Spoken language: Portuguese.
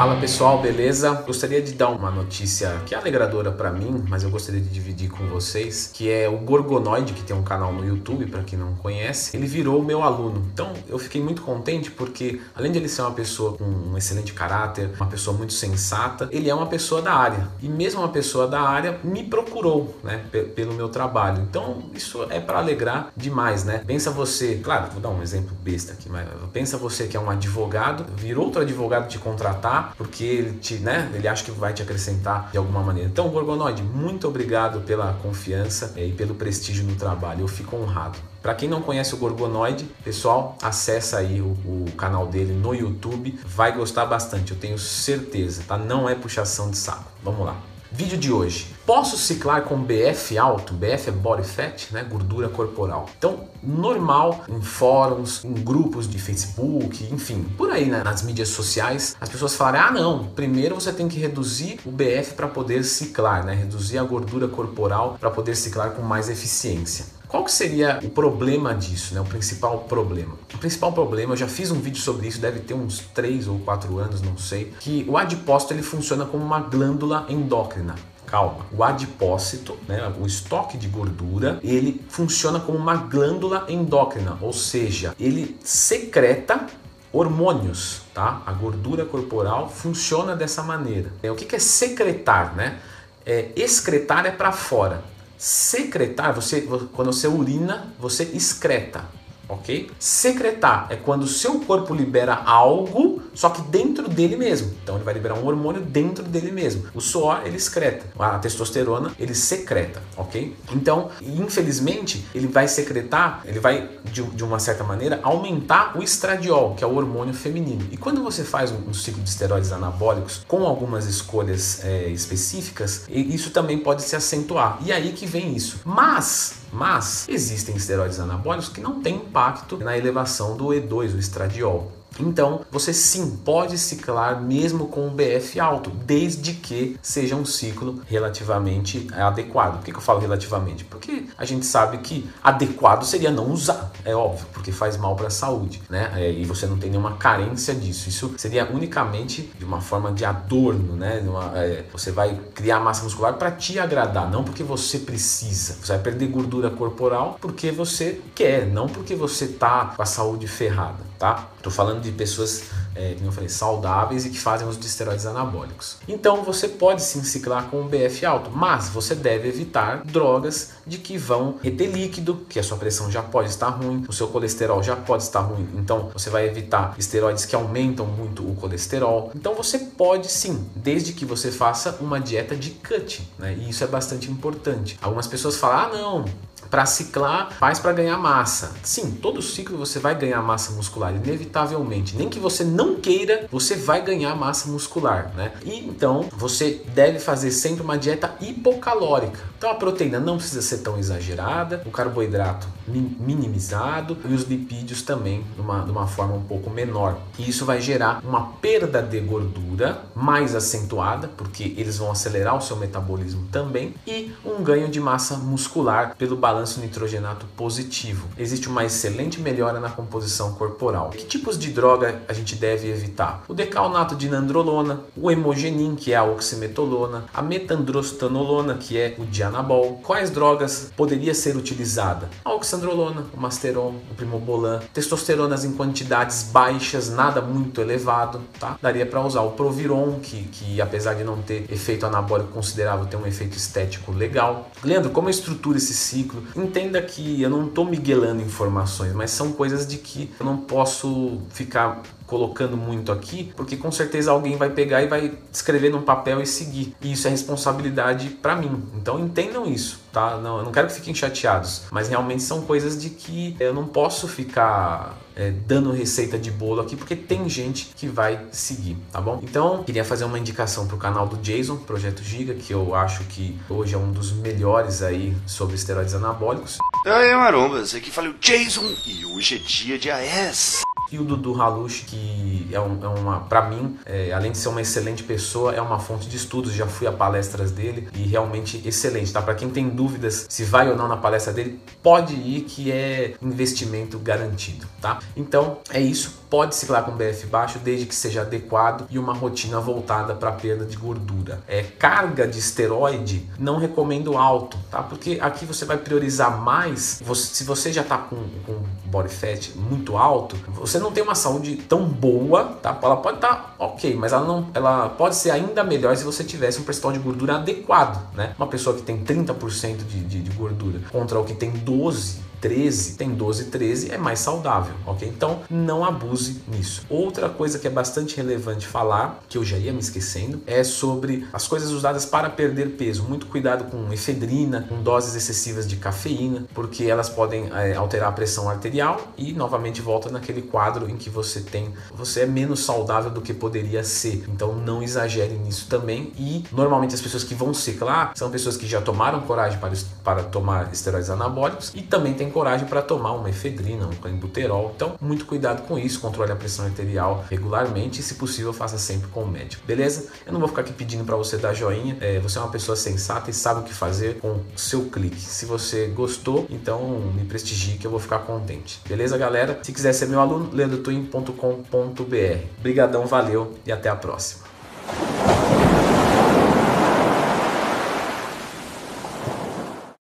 Fala pessoal, beleza? Gostaria de dar uma notícia que é alegradora para mim, mas eu gostaria de dividir com vocês, que é o Gorgonoide, que tem um canal no YouTube, para quem não conhece. Ele virou meu aluno. Então, eu fiquei muito contente porque além de ele ser uma pessoa com um excelente caráter, uma pessoa muito sensata, ele é uma pessoa da área. E mesmo uma pessoa da área me procurou, né, pelo meu trabalho. Então, isso é para alegrar demais, né? Pensa você, claro, vou dar um exemplo besta aqui, mas pensa você que é um advogado, virou outro advogado te contratar porque ele te, né, ele acha que vai te acrescentar de alguma maneira. Então, Gorgonoide, muito obrigado pela confiança eh, e pelo prestígio no trabalho. Eu fico honrado. Para quem não conhece o Gorgonoide, pessoal, acessa aí o, o, canal dele no YouTube, vai gostar bastante, eu tenho certeza, tá? Não é puxação de saco. Vamos lá. Vídeo de hoje. Posso ciclar com BF alto? BF é body fat, né? Gordura corporal. Então, normal em fóruns, em grupos de Facebook, enfim, por aí né? nas mídias sociais, as pessoas falam: ah, não, primeiro você tem que reduzir o BF para poder ciclar, né? Reduzir a gordura corporal para poder ciclar com mais eficiência. Qual que seria o problema disso, né? O principal problema? O principal problema, eu já fiz um vídeo sobre isso, deve ter uns 3 ou 4 anos, não sei, que o adipócito ele funciona como uma glândula endócrina. Calma, o adipócito, né, o estoque de gordura, ele funciona como uma glândula endócrina, ou seja, ele secreta hormônios, tá? A gordura corporal funciona dessa maneira. O que é secretar, né? É, excretar é para fora. Secretar, você, quando você urina, você excreta ok? Secretar é quando o seu corpo libera algo, só que dentro dele mesmo. Então ele vai liberar um hormônio dentro dele mesmo. O suor ele excreta, a testosterona ele secreta, ok? Então, infelizmente, ele vai secretar, ele vai de, de uma certa maneira aumentar o estradiol, que é o hormônio feminino. E quando você faz um, um ciclo de esteroides anabólicos com algumas escolhas é, específicas, isso também pode se acentuar. E aí que vem isso. Mas mas existem esteroides anabólicos que não têm impacto na elevação do E2, o estradiol. Então, você sim pode ciclar mesmo com um BF alto, desde que seja um ciclo relativamente adequado. Por que, eu falo relativamente? Porque a gente sabe que adequado seria não usar, é óbvio, porque faz mal para a saúde, né? É, e você não tem nenhuma carência disso. Isso seria unicamente de uma forma de adorno, né? Uma, é, você vai criar massa muscular para te agradar, não porque você precisa. Você vai perder gordura corporal porque você quer, não porque você tá com a saúde ferrada, tá? Tô falando de pessoas, é, como eu falei, saudáveis e que fazem uso de esteroides anabólicos. Então você pode sim ciclar com um BF alto, mas você deve evitar drogas de que vão reter líquido, que a sua pressão já pode estar ruim, o seu colesterol já pode estar ruim. Então você vai evitar esteroides que aumentam muito o colesterol. Então você pode sim, desde que você faça uma dieta de cut, né? E isso é bastante importante. Algumas pessoas falam: "Ah, não, para ciclar, faz para ganhar massa. Sim, todo ciclo você vai ganhar massa muscular, inevitavelmente. Nem que você não queira, você vai ganhar massa muscular, né? E então você deve fazer sempre uma dieta hipocalórica. Então a proteína não precisa ser tão exagerada, o carboidrato minimizado e os lipídios também de uma, de uma forma um pouco menor. E isso vai gerar uma perda de gordura mais acentuada, porque eles vão acelerar o seu metabolismo também, e um ganho de massa muscular pelo balanço nitrogenato positivo. Existe uma excelente melhora na composição corporal. Que tipos de droga a gente deve evitar? O decalnato de nandrolona, o hemogenin, que é a oximetolona, a metandrostanolona, que é o dianabol. Quais drogas poderia ser utilizada? A oxandrolona, o masteron, o primobolan, testosteronas em quantidades baixas, nada muito elevado, tá? Daria para usar o proviron, que, que apesar de não ter efeito anabólico considerável, tem um efeito estético legal. Leandro, como estrutura esse ciclo? Entenda que eu não estou miguelando informações, mas são coisas de que eu não posso ficar colocando muito aqui, porque com certeza alguém vai pegar e vai escrever num papel e seguir. E isso é responsabilidade para mim. Então entendam isso, tá? Não, eu não quero que fiquem chateados, mas realmente são coisas de que eu não posso ficar é, dando receita de bolo aqui, porque tem gente que vai seguir, tá bom? Então, queria fazer uma indicação pro canal do Jason, Projeto Giga, que eu acho que hoje é um dos melhores aí sobre esteroides anabólicos. É, maromba, esse aqui falei o Jason e hoje é dia de AES. E o Dudu Halush, que é, um, é uma, para mim, é, além de ser uma excelente pessoa, é uma fonte de estudos. Já fui a palestras dele e realmente excelente, tá? Para quem tem dúvidas se vai ou não na palestra dele, pode ir que é investimento garantido, tá? Então é isso. Pode ciclar com BF baixo desde que seja adequado e uma rotina voltada para perda de gordura. É carga de esteroide não recomendo alto, tá? Porque aqui você vai priorizar mais. Você, se você já está com, com body fat muito alto, você não tem uma saúde tão boa, tá? Ela pode estar tá ok, mas ela não, ela pode ser ainda melhor se você tivesse um percentual de gordura adequado, né? Uma pessoa que tem 30% de, de, de gordura contra o que tem 12 13, tem 12, 13, é mais saudável, ok? Então não abuse nisso. Outra coisa que é bastante relevante falar, que eu já ia me esquecendo, é sobre as coisas usadas para perder peso. Muito cuidado com efedrina, com doses excessivas de cafeína, porque elas podem é, alterar a pressão arterial e novamente volta naquele quadro em que você tem, você é menos saudável do que poderia ser. Então não exagere nisso também. E normalmente as pessoas que vão ciclar são pessoas que já tomaram coragem para, para tomar esteroides anabólicos e também tem coragem para tomar uma efedrina, um clenbuterol. Então, muito cuidado com isso, controle a pressão arterial regularmente e, se possível, faça sempre com o médico, beleza? Eu não vou ficar aqui pedindo para você dar joinha, é, você é uma pessoa sensata e sabe o que fazer com seu clique. Se você gostou, então me prestigie que eu vou ficar contente, beleza, galera? Se quiser ser meu aluno, leandrotwin.com.br. Obrigadão, valeu e até a próxima.